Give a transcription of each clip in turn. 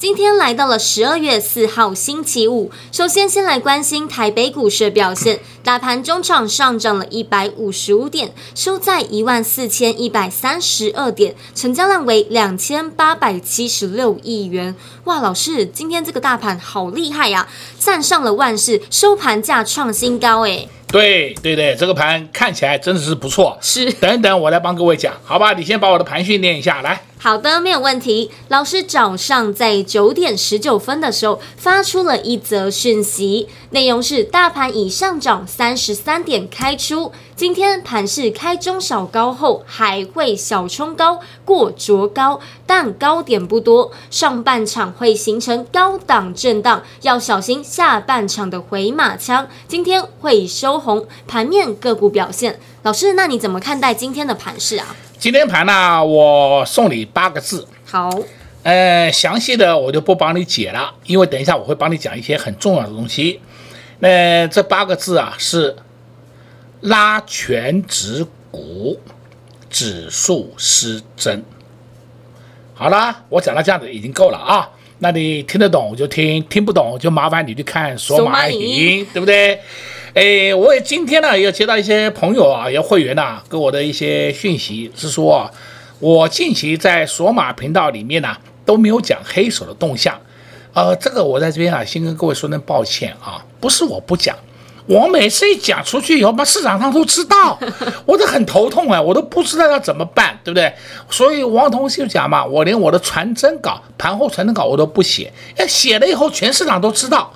今天来到了十二月四号星期五，首先先来关心台北股市的表现。大盘中场上涨了一百五十五点，收在一万四千一百三十二点，成交量为两千八百七十六亿元。哇，老师，今天这个大盘好厉害呀，啊，站上了万四，收盘价创新高诶。对对对，这个盘看起来真的是不错。是，等等，我来帮各位讲，好吧？你先把我的盘训练一下，来。好的，没有问题。老师早上在九点十九分的时候发出了一则讯息，内容是大盘已上涨三十三点开出，今天盘势开中小高后还会小冲高过卓高，但高点不多，上半场会形成高档震荡，要小心下半场的回马枪。今天会收红，盘面个股表现，老师，那你怎么看待今天的盘势啊？今天盘呢，我送你八个字。好，呃，详细的我就不帮你解了，因为等一下我会帮你讲一些很重要的东西。那这八个字啊是拉权值股，指数失真。好了，我讲到这样子已经够了啊。那你听得懂就听，听不懂就麻烦你去看索马语音，对不对？哎，我也今天呢，也有接到一些朋友啊，有会员呐、啊，给我的一些讯息，是说，我近期在索马频道里面呢、啊，都没有讲黑手的动向，呃，这个我在这边啊，先跟各位说声抱歉啊，不是我不讲，我每次一讲出去以后，把市场上都知道，我都很头痛啊，我都不知道要怎么办，对不对？所以王同就讲嘛，我连我的传真稿、盘后传真稿我都不写，要写了以后全市场都知道，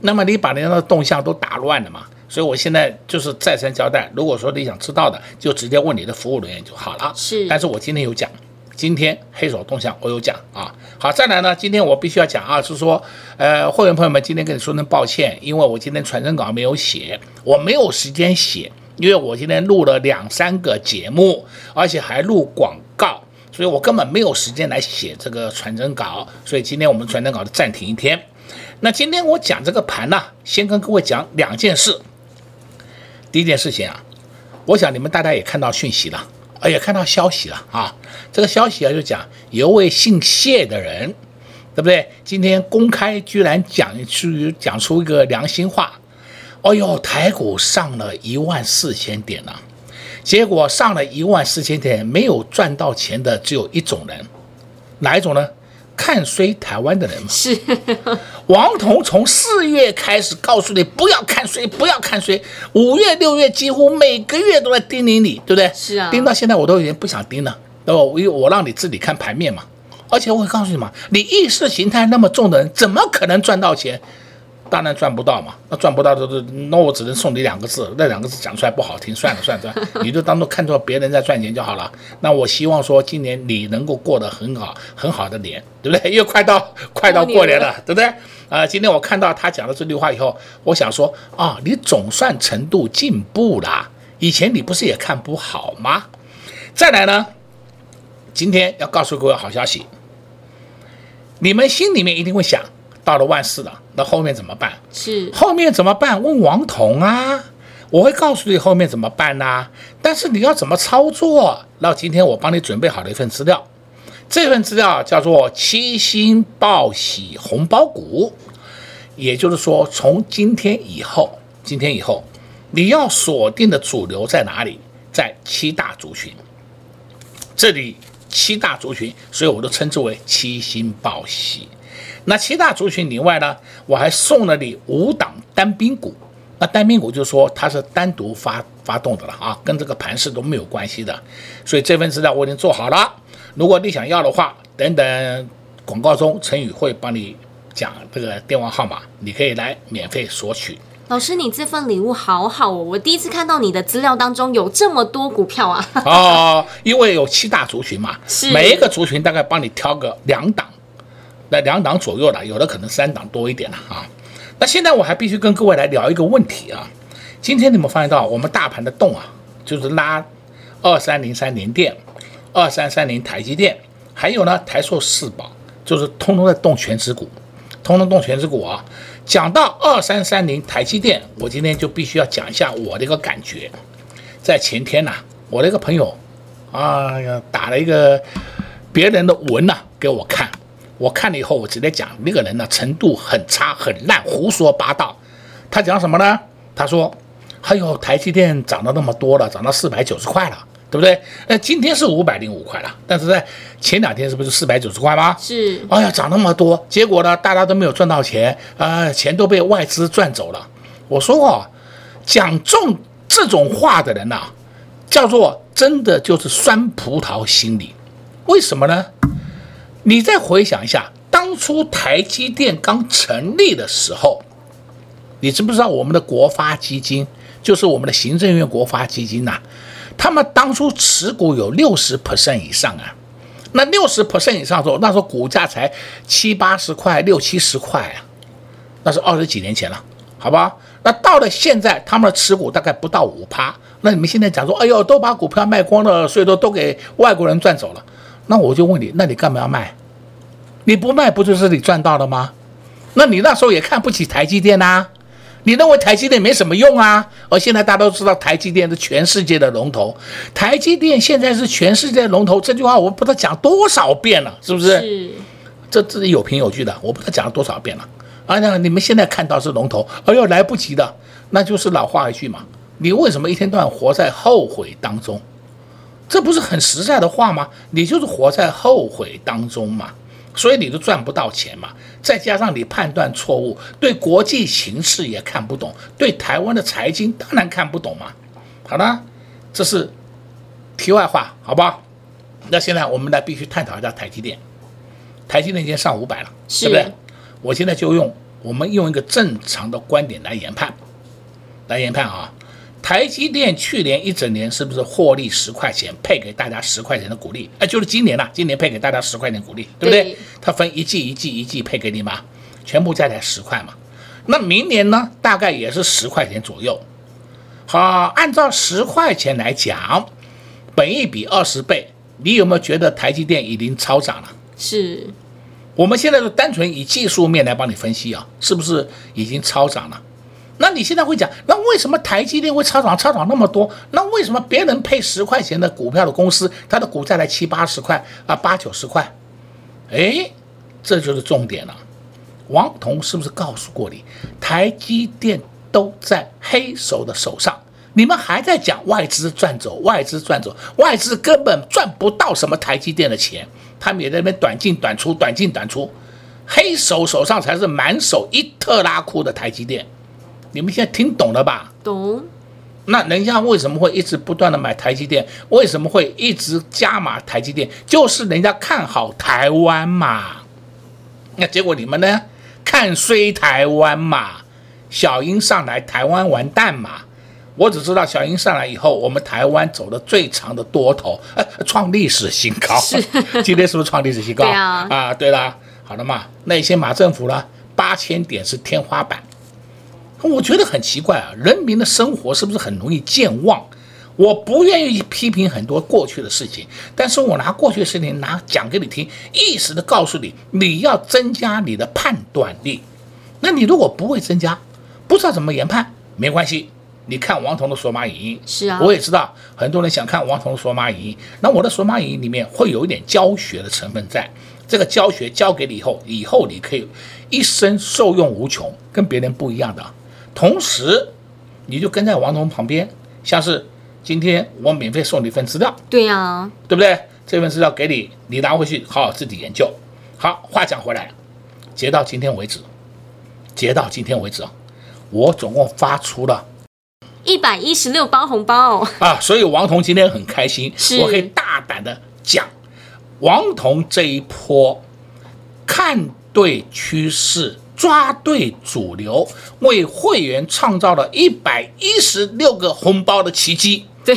那么你把人家的动向都打乱了嘛。所以，我现在就是再三交代，如果说你想知道的，就直接问你的服务人员就好了。是，但是我今天有讲，今天黑手动向我有讲啊。好，再来呢，今天我必须要讲啊，是说，呃，会员朋友们，今天跟你说声抱歉，因为我今天传真稿没有写，我没有时间写，因为我今天录了两三个节目，而且还录广告，所以我根本没有时间来写这个传真稿，所以今天我们传真稿就暂停一天。那今天我讲这个盘呢，先跟各位讲两件事。第一件事情啊，我想你们大家也看到讯息了，哎呀看到消息了啊。这个消息啊，就讲有位姓谢的人，对不对？今天公开居然讲出讲出一个良心话，哦呦，台股上了一万四千点了，结果上了一万四千点，没有赚到钱的只有一种人，哪一种呢？看衰台湾的人嘛，是 王彤从四月开始告诉你不要看衰，不要看衰。五月、六月几乎每个月都在叮咛你，对不对？是啊，盯到现在我都有点不想盯了，对吧？我我让你自己看盘面嘛，而且我会告诉你嘛，你意识形态那么重的人，怎么可能赚到钱？当然赚不到嘛，那赚不到就是，那我只能送你两个字，那两个字讲出来不好听，算了算了算了，你就当做看作别人在赚钱就好了。那我希望说今年你能够过得很好，很好的年，对不对？又快到快到过年了，对不对？啊、呃，今天我看到他讲了这句话以后，我想说啊，你总算程度进步了，以前你不是也看不好吗？再来呢，今天要告诉各位好消息，你们心里面一定会想。到了万事了，那后面怎么办？是后面怎么办？问王彤啊，我会告诉你后面怎么办呐、啊。但是你要怎么操作？那今天我帮你准备好了一份资料，这份资料叫做七星报喜红包股，也就是说，从今天以后，今天以后你要锁定的主流在哪里？在七大族群，这里七大族群，所以我都称之为七星报喜。那七大族群以外呢，我还送了你五档单兵股。那单兵股就是说它是单独发发动的了啊，跟这个盘势都没有关系的。所以这份资料我已经做好了。如果你想要的话，等等广告中陈宇会帮你讲这个电话号码，你可以来免费索取。老师，你这份礼物好好哦！我第一次看到你的资料当中有这么多股票啊！哦，因为有七大族群嘛，是每一个族群大概帮你挑个两档，那两档左右的，有的可能三档多一点了啊。那现在我还必须跟各位来聊一个问题啊。今天你们发现到我们大盘的动啊，就是拉二三零三联电、二三三零台积电，还有呢台硕四宝，就是通通在动权值股，通通动权值股啊。讲到二三三零台积电，我今天就必须要讲一下我的一个感觉。在前天呐、我的一个朋友啊呀打了一个别人的文呐、给我看，我看了以后，我直接讲那个人呢程度很差很烂，胡说八道。他讲什么呢？他说。哎呦台积电涨了那么多了，涨到四百九十块了，对不对？那今天是五百零五块了，但是在前两天是不是四百九十块吗？是。哎呀，涨那么多，结果呢，大家都没有赚到钱啊、呃，钱都被外资赚走了。我说哦，讲中这种话的人呐、啊，叫做真的就是酸葡萄心理。为什么呢？你再回想一下，当初台积电刚成立的时候，你知不知道我们的国发基金？就是我们的行政院国发基金呐、他们当初持股有六十 percent 以上啊，那六十 percent 以上的时候，那时候股价才七八十块、六七十块啊，那是二十几年前了，好吧？那到了现在，他们的持股大概不到五趴，那你们现在讲说，哎呦，都把股票卖光了，所以说都给外国人赚走了，那我就问你，那你干嘛要卖？你不卖不就是你赚到了吗？那你那时候也看不起台积电呐、啊？你认为台积电没什么用啊？而现在大家都知道台积电是全世界的龙头，台积电现在是全世界的龙头，这句话我不知道讲多少遍了，是不是？是。这这是有凭有据的，我不知道讲了多少遍了。啊，那你们现在看到是龙头，哎呦来不及的，那就是老话一句嘛，你为什么一天到晚活在后悔当中？这不是很实在的话吗？你就是活在后悔当中嘛。所以你都赚不到钱嘛，再加上你判断错误，对国际形势也看不懂，对台湾的财经当然看不懂嘛。好了，这是题外话，好吧？那现在我们来必须探讨一下台积电。台积电已经上五百了，对不对？我现在就用我们用一个正常的观点来研判，来研判啊。台积电去年一整年是不是获利十块钱，配给大家十块钱的股利？哎，就是今年呐，今年配给大家十块钱股利，对不对？它分一季一季一季配给你嘛，全部加起来十块嘛。那明年呢，大概也是十块钱左右。好，按照十块钱来讲，本一比二十倍，你有没有觉得台积电已经超涨了？是。我们现在就单纯以技术面来帮你分析啊，是不是已经超涨了？那你现在会讲，那为什么台积电会超涨，超涨那么多？那为什么别人配十块钱的股票的公司，它的股价才七八十块啊，八九十块？哎，这就是重点了。王彤是不是告诉过你，台积电都在黑手的手上？你们还在讲外资赚走，外资赚走，外资根本赚不到什么台积电的钱，他们也在那边短进短出，短进短出，黑手手上才是满手一特拉库的台积电。你们现在听懂了吧？懂。那人家为什么会一直不断的买台积电？为什么会一直加码台积电？就是人家看好台湾嘛。那结果你们呢？看衰台湾嘛。小英上来，台湾完蛋嘛。我只知道小英上来以后，我们台湾走的最长的多头，呃，创历史新高。是。今天是不是创历史新高？对啊。啊，对啦，好了嘛。那些马政府呢？八千点是天花板。我觉得很奇怪啊，人民的生活是不是很容易健忘？我不愿意批评很多过去的事情，但是我拿过去的事情拿讲给你听，意识的告诉你，你要增加你的判断力。那你如果不会增加，不知道怎么研判，没关系，你看王彤的索马影音，是啊，我也知道很多人想看王彤的索马影音，那我的索马影音里面会有一点教学的成分在，这个教学教给你以后，以后你可以一生受用无穷，跟别人不一样的。同时，你就跟在王彤旁边，像是今天我免费送你一份资料，对呀、啊，对不对？这份资料给你，你拿回去好好自己研究。好，话讲回来，截到今天为止，截到今天为止啊，我总共发出了一百一十六包红包啊，所以王彤今天很开心，我可以大胆的讲，王彤这一波看对趋势。抓对主流，为会员创造了一百一十六个红包的奇迹。对，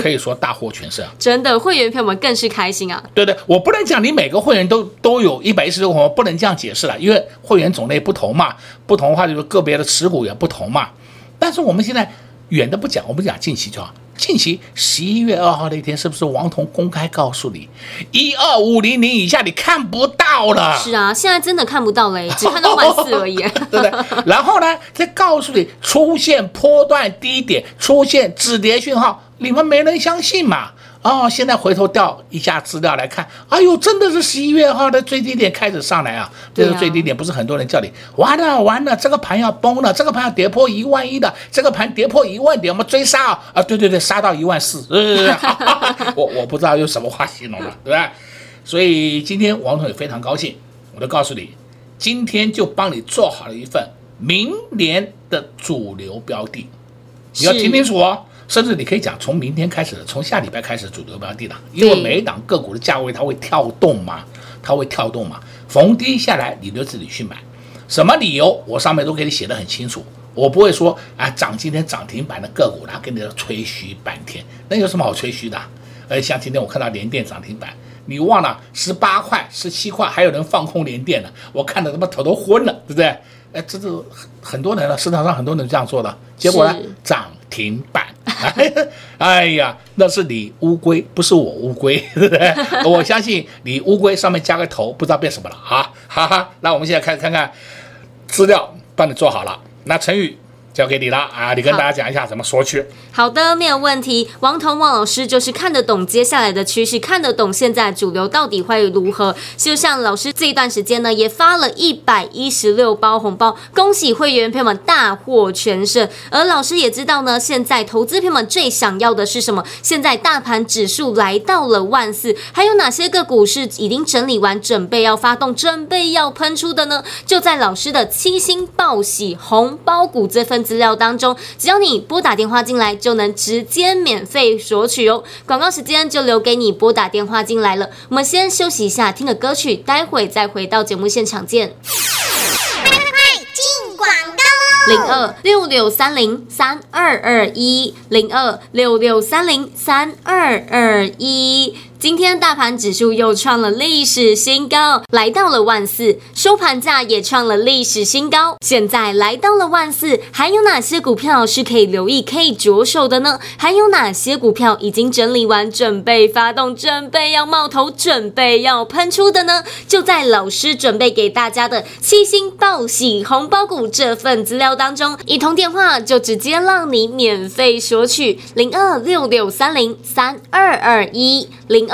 可以说大获全胜。真的，会员朋友们更是开心啊！对对，我不能讲你每个会员都都有一百一十六个红包，不能这样解释了，因为会员种类不同嘛，不同的话就是个别的持股也不同嘛。但是我们现在远的不讲，我们讲近期就好。近期十一月二号那天，是不是王彤公开告诉你，一二五零零以下你看不到了？是啊，现在真的看不到了，只看到万四而已，对不对？然后呢，再告诉你出现波段低点，出现止跌讯号，你们没人相信嘛？哦，现在回头调一下资料来看，哎呦，真的是十一月号的最低点开始上来啊！这个最低点不是很多人叫你完了完了，这个盘要崩了，这个盘要跌破一万一的，这个盘跌破一万点，我们追杀啊！啊，对对对，杀到一万四，我我不知道用什么话形容了，对吧？所以今天王总也非常高兴，我都告诉你，今天就帮你做好了一份明年的主流标的，你要听清楚哦。甚至你可以讲，从明天开始，从下礼拜开始主流标的档，因为每一档个股的价位它会跳动嘛，它会跳动嘛，逢低下来你就自己去买，什么理由我上面都给你写的很清楚，我不会说啊涨今天涨停板的个股，然后跟你吹嘘半天，那有什么好吹嘘的？而且像今天我看到联电涨停板，你忘了十八块、十七块还有人放空联电呢，我看的他妈头都昏了，对不对？哎，这是很多人了，市场上很多人这样做的，结果呢涨停板。哎呀，那是你乌龟，不是我乌龟，对不对？我相信你乌龟上面加个头，不知道变什么了啊！哈哈，那我们现在开始看看资料，帮你做好了。那成语。交给你了啊！你跟大家讲一下怎么说去。好的，没有问题。王彤王老师就是看得懂接下来的趋势，看得懂现在主流到底会如何。就像老师这一段时间呢，也发了一百一十六包红包，恭喜会员朋友们大获全胜。而老师也知道呢，现在投资朋友们最想要的是什么？现在大盘指数来到了万四，还有哪些个股是已经整理完，准备要发动，准备要喷出的呢？就在老师的七星报喜红包股这份。资料当中，只要你拨打电话进来，就能直接免费索取哦。广告时间就留给你拨打电话进来了。我们先休息一下，听个歌曲，待会再回到节目现场见。快快快，进广告喽！零二六六三零三二二一，零二六六三零三二二一。今天大盘指数又创了历史新高，来到了万四，收盘价也创了历史新高。现在来到了万四，还有哪些股票是可以留意、可以着手的呢？还有哪些股票已经整理完，准备发动、准备要冒头、准备要喷出的呢？就在老师准备给大家的七星报喜红包股这份资料当中，一通电话就直接让你免费索取零二六六三零三二二一零。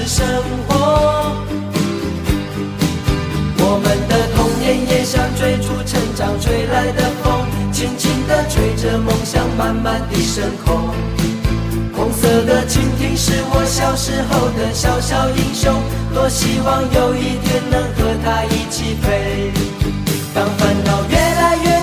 是生活。我们的童年也像追逐成长吹来的风，轻轻地吹着梦想，慢慢地升空。红色的蜻蜓是我小时候的小小英雄，多希望有一天能和它一起飞。当烦恼越来越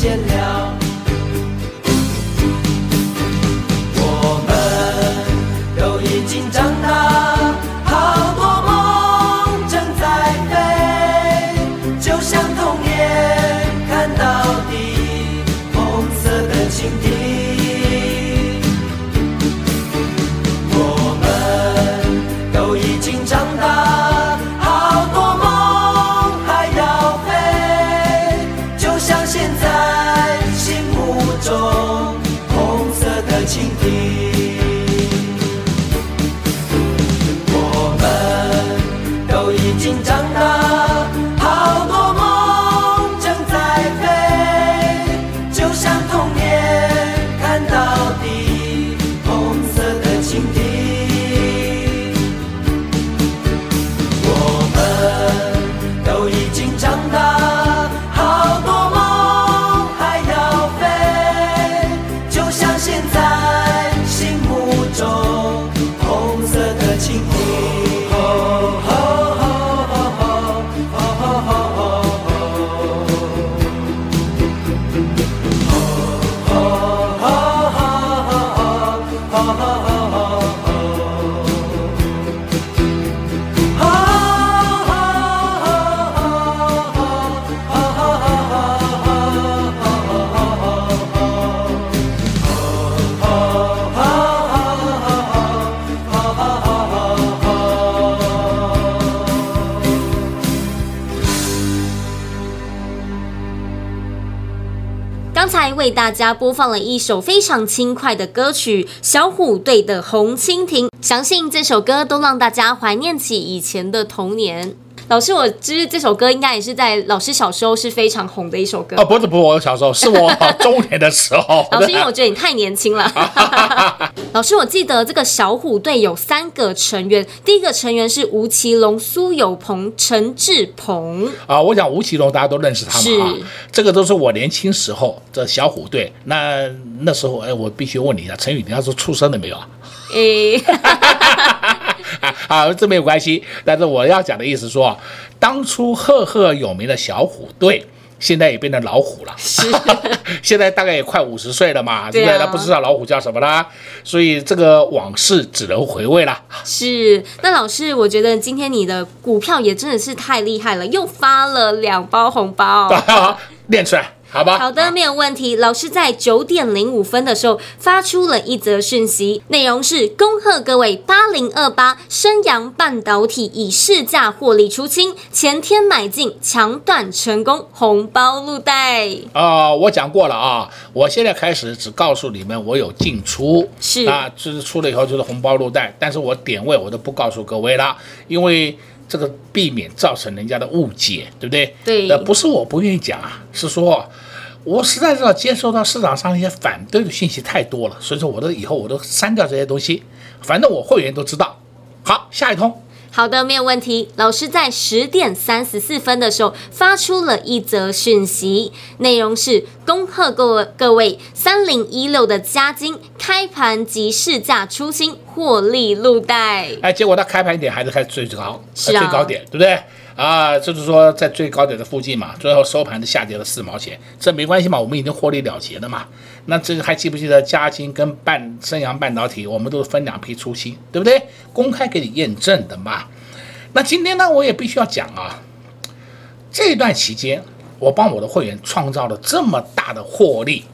见了。为大家播放了一首非常轻快的歌曲《小虎队的红蜻蜓》，相信这首歌都让大家怀念起以前的童年。老师，我知这首歌应该也是在老师小时候是非常红的一首歌。哦，不是不是，我小时候是我 中年的时候。老师，因为我觉得你太年轻了。老师，我记得这个小虎队有三个成员，第一个成员是吴奇隆、苏有朋、陈志朋。啊，我想吴奇隆大家都认识他们啊是，这个都是我年轻时候这小虎队。那那时候，哎，我必须问你一下，陈宇，你那时候出生了没有啊？诶，啊，好，这没有关系。但是我要讲的意思说，当初赫赫有名的小虎队，现在也变成老虎了。是，现在大概也快五十岁了嘛，对不对？他不知道老虎叫什么啦，所以这个往事只能回味了。是。那老师，我觉得今天你的股票也真的是太厉害了，又发了两包红包，练出来。好吧，好的，没有问题。老师在九点零五分的时候发出了一则讯息，内容是恭贺各位八零二八升阳半导体以市价获利出清，前天买进抢短成功，红包入袋。啊、呃，我讲过了啊，我现在开始只告诉你们我有进出，是啊，就是出了以后就是红包入袋，但是我点位我都不告诉各位了，因为。这个避免造成人家的误解，对不对？对。呃，不是我不愿意讲啊，是说我实在是接收到市场上一些反对的信息太多了，所以说我都以后我都删掉这些东西，反正我会员都知道。好，下一通。好的，没有问题。老师在十点三十四分的时候发出了一则讯息，内容是恭贺各位各位三零一六的嘉金开盘即市价出清，获利入袋。哎，结果到开盘点还是开最高，是啊，最高点，对不对？啊，就是说在最高点的附近嘛，最后收盘是下跌了四毛钱，这没关系嘛，我们已经获利了结了嘛。那这个还记不记得嘉晶跟半升阳半导体，我们都是分两批出清，对不对？公开给你验证的嘛。那今天呢，我也必须要讲啊，这段期间我帮我的会员创造了这么大的获利，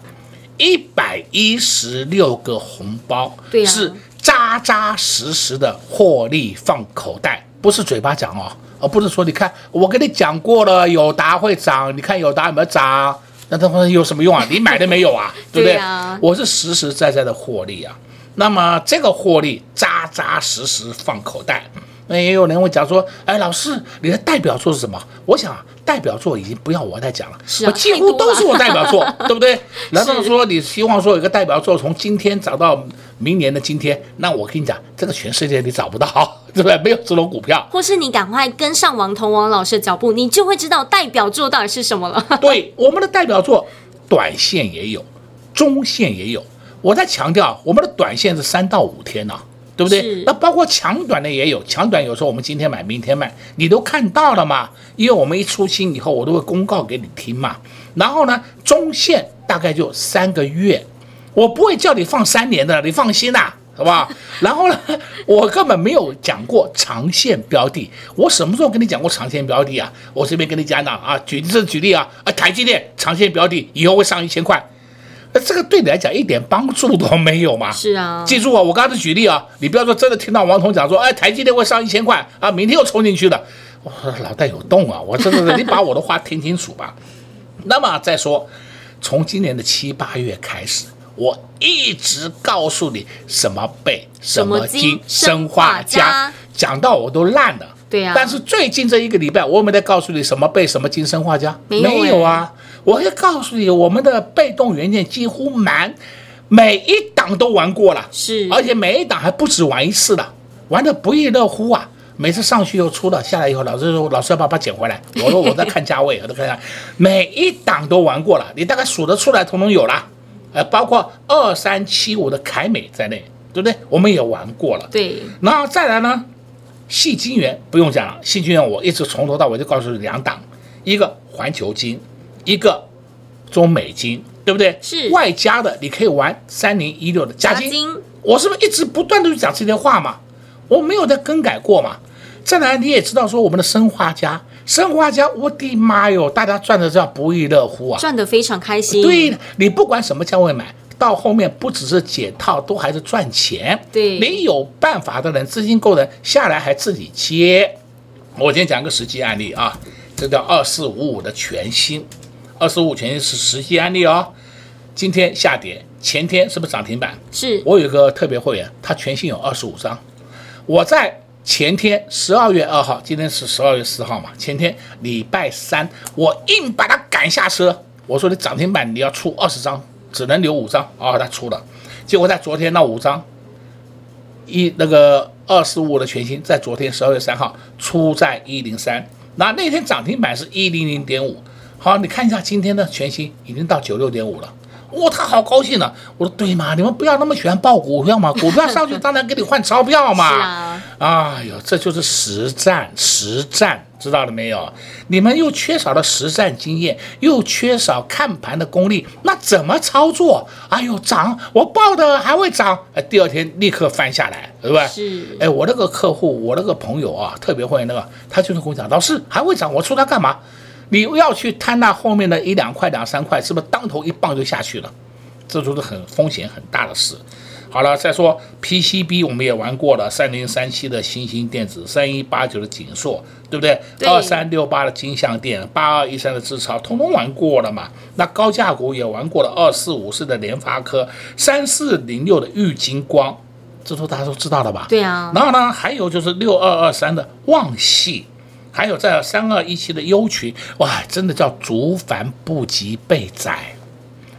一百一十六个红包，对啊，是扎扎实实的获利放口袋，不是嘴巴讲哦，而不是说你看我跟你讲过了，友达会涨，你看友达有没有涨？那他们有什么用啊？你买的没有啊？对不对？对啊，我是实实在在的获利啊。那么这个获利扎扎实实放口袋。那也有人会讲说，哎，老师，你的代表作是什么？我想代表作已经不要我再讲了，是啊，我几乎都是我代表作，对不对？难道说你希望说有个代表作从今天找到明年的今天？那我跟你讲，这个全世界你找不到，对不对？没有这种股票。或是你赶快跟上王彤王老师的脚步，你就会知道代表作到底是什么了。对，我们的代表作，短线也有，中线也有。我在强调，我们的短线是三到五天呢、啊。对不对？那包括强短的也有，强短有时候我们今天买，明天卖，你都看到了嘛？因为我们一出新以后，我都会公告给你听嘛。然后呢，中线大概就三个月，我不会叫你放三年的，你放心呐、啊，好不好？然后呢，我根本没有讲过长线标的，我什么时候跟你讲过长线标的啊？我这边跟你讲讲啊，举这举例啊，啊，台积电长线标的以后会上一千块。那这个对你来讲一点帮助都没有嘛？是啊，记住啊，我刚才举例啊，你不要说真的听到王彤讲说，哎，台积电会上一千块啊，明天又冲进去了，我脑袋有洞啊！我真的是，你把我的话听清楚吧。那么再说，从今年的七八月开始，我一直告诉你什么贝、什么金、生化家，讲到我都烂了。对呀、啊。但是最近这一个礼拜，我有没有在告诉你什么贝、什么金生化家？没有，没有啊。我会告诉你，我们的被动元件几乎满每一档都玩过了，是，而且每一档还不止玩一次的，玩的不亦乐乎啊！每次上去又出了，下来以后，老师说老师要把它捡回来。我说我在看价位，我都看看，每一档都玩过了，你大概数得出来，统统有了，呃，包括二三七五的凯美在内，对不对？我们也玩过了。对，然后再来呢，细金元不用讲了，细金元我一直从头到尾就告诉你两档，一个环球晶。一个中美金，对不对？是外加的，你可以玩三零一六的加金。我是不是一直不断的讲这些话嘛？我没有在更改过嘛？再来你也知道说我们的生化家，生化家，我的妈哟，大家赚的这样不亦乐乎啊，赚的非常开心。对，你不管什么价位买，到后面不只是解套，都还是赚钱。对，你有办法的人，资金够的人下来还自己接。我今天讲个实际案例啊，这叫二四五五的全新。二十五全新是实际案例哦，今天下跌，前天是不是涨停板？是我有一个特别会员，他全新有二十五张。我在前天十二月二号，今天是十二月四号嘛，前天礼拜三，我硬把他赶下车。我说你涨停板你要出二十张，只能留五张啊、哦，他出了。结果在昨天那五张，一那个二十五的全新，在昨天十二月三号出在一零三，那那天涨停板是一零零点五。好，你看一下今天的全新已经到九六点五了，哇、哦，他好高兴呢、啊。我说对嘛，你们不要那么喜欢报股票嘛，股票上去当然给你换钞票嘛。是啊。哎呦，这就是实战，实战，知道了没有？你们又缺少了实战经验，又缺少看盘的功力，那怎么操作？哎呦，涨，我报的还会涨，哎，第二天立刻翻下来，对不对？是。哎，我那个客户，我那个朋友啊，特别会那个，他就是跟我讲，老师还会涨，我出它干嘛？你要去贪那后面的一两块、两三块，是不是当头一棒就下去了？这都是很风险很大的事。好了，再说 PCB，我们也玩过了，三零三七的新兴电子，三一八九的景硕，对不对？二三六八的金相电，八二一三的智超，通通玩过了嘛？那高价股也玩过了，二四五四的联发科，三四零六的玉金光，这都大家都知道了吧？对啊。然后呢，还有就是六二二三的旺矽，还有在三二一七的优群，哇，真的叫竹繁不及被宰。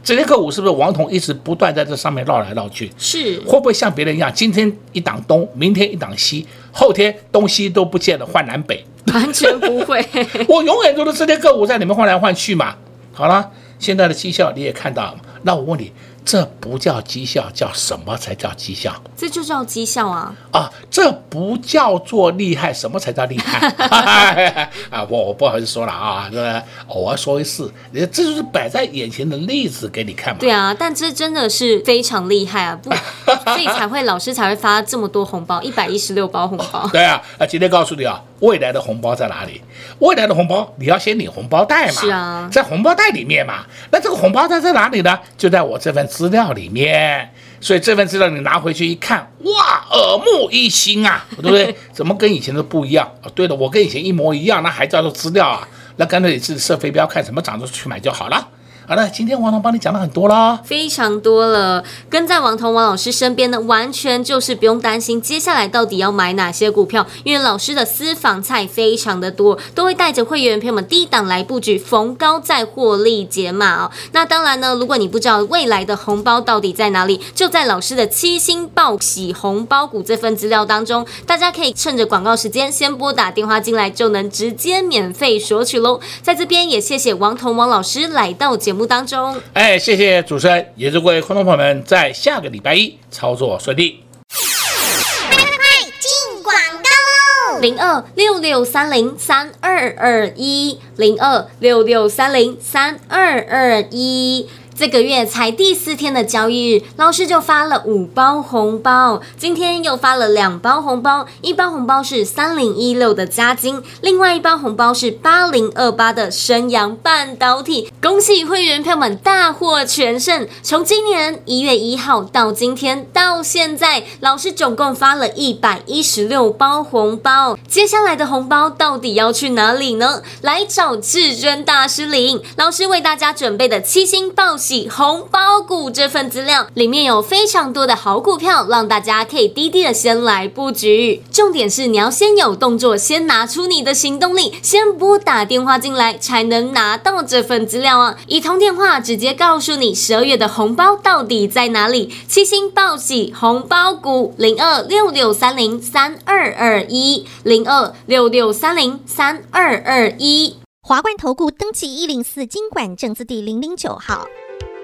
这些个股是不是王彤一直不断在这上面绕来绕去？是。会不会像别人一样，今天一档东，明天一档西，后天东西都不见了，换南北？完全不会。我永远都是这些个股在里面换来换去嘛。好了，现在的绩效你也看到了，那我问你。这不叫绩效，叫什么才叫绩效？这就叫绩效啊！啊，这不叫做厉害，什么才叫厉害？啊，我我不好意思说了啊，这偶尔说一次，这就是摆在眼前的例子给你看嘛。对啊，但这真的是非常厉害啊！不，所以才会老师才会发这么多红包，一百一十六包红包。对啊，啊，今天告诉你啊，未来的红包在哪里？未来的红包你要先领红包袋嘛。是啊，在红包袋里面嘛。那这个红包袋在哪里呢？就在我这份。资料里面，所以这份资料你拿回去一看，哇，耳目一新啊，对不对？怎么跟以前都不一样？哦，对的，我跟以前一模一样，那还叫做资料啊？那干脆你自己设飞镖，看什么涨就去买就好了。好了，今天王彤帮你讲了很多啦，非常多了。跟在王彤王老师身边呢，完全就是不用担心接下来到底要买哪些股票，因为老师的私房菜非常的多，都会带着会员朋友们低档来布局，逢高再获利解码哦。那当然呢，如果你不知道未来的红包到底在哪里，就在老师的七星报喜红包股这份资料当中，大家可以趁着广告时间先拨打电话进来，就能直接免费索取喽。在这边也谢谢王彤王老师来到节目。节目当中，哎，谢谢主持人，也祝各位观众朋友们在下个礼拜一操作顺利。快快快，进广告喽！零二六六三零三二二一，零二六六三零三二二一。这个月才第四天的交易日，老师就发了五包红包。今天又发了两包红包，一包红包是三零一六的嘉金，另外一包红包是八零二八的升阳半导体。恭喜会员票们大获全胜！从今年一月一号到今天到现在，老师总共发了一百一十六包红包。接下来的红包到底要去哪里呢？来找至尊大师领。老师为大家准备的七星报喜。红包股这份资料里面有非常多的好股票，让大家可以低低的先来布局。重点是你要先有动作，先拿出你的行动力，先拨打电话进来，才能拿到这份资料啊！一通电话直接告诉你十二月的红包到底在哪里。七星报喜红包股零二六六三零三二二一零二六六三零三二二一。华冠投顾登记一零四金管证字第零零九号。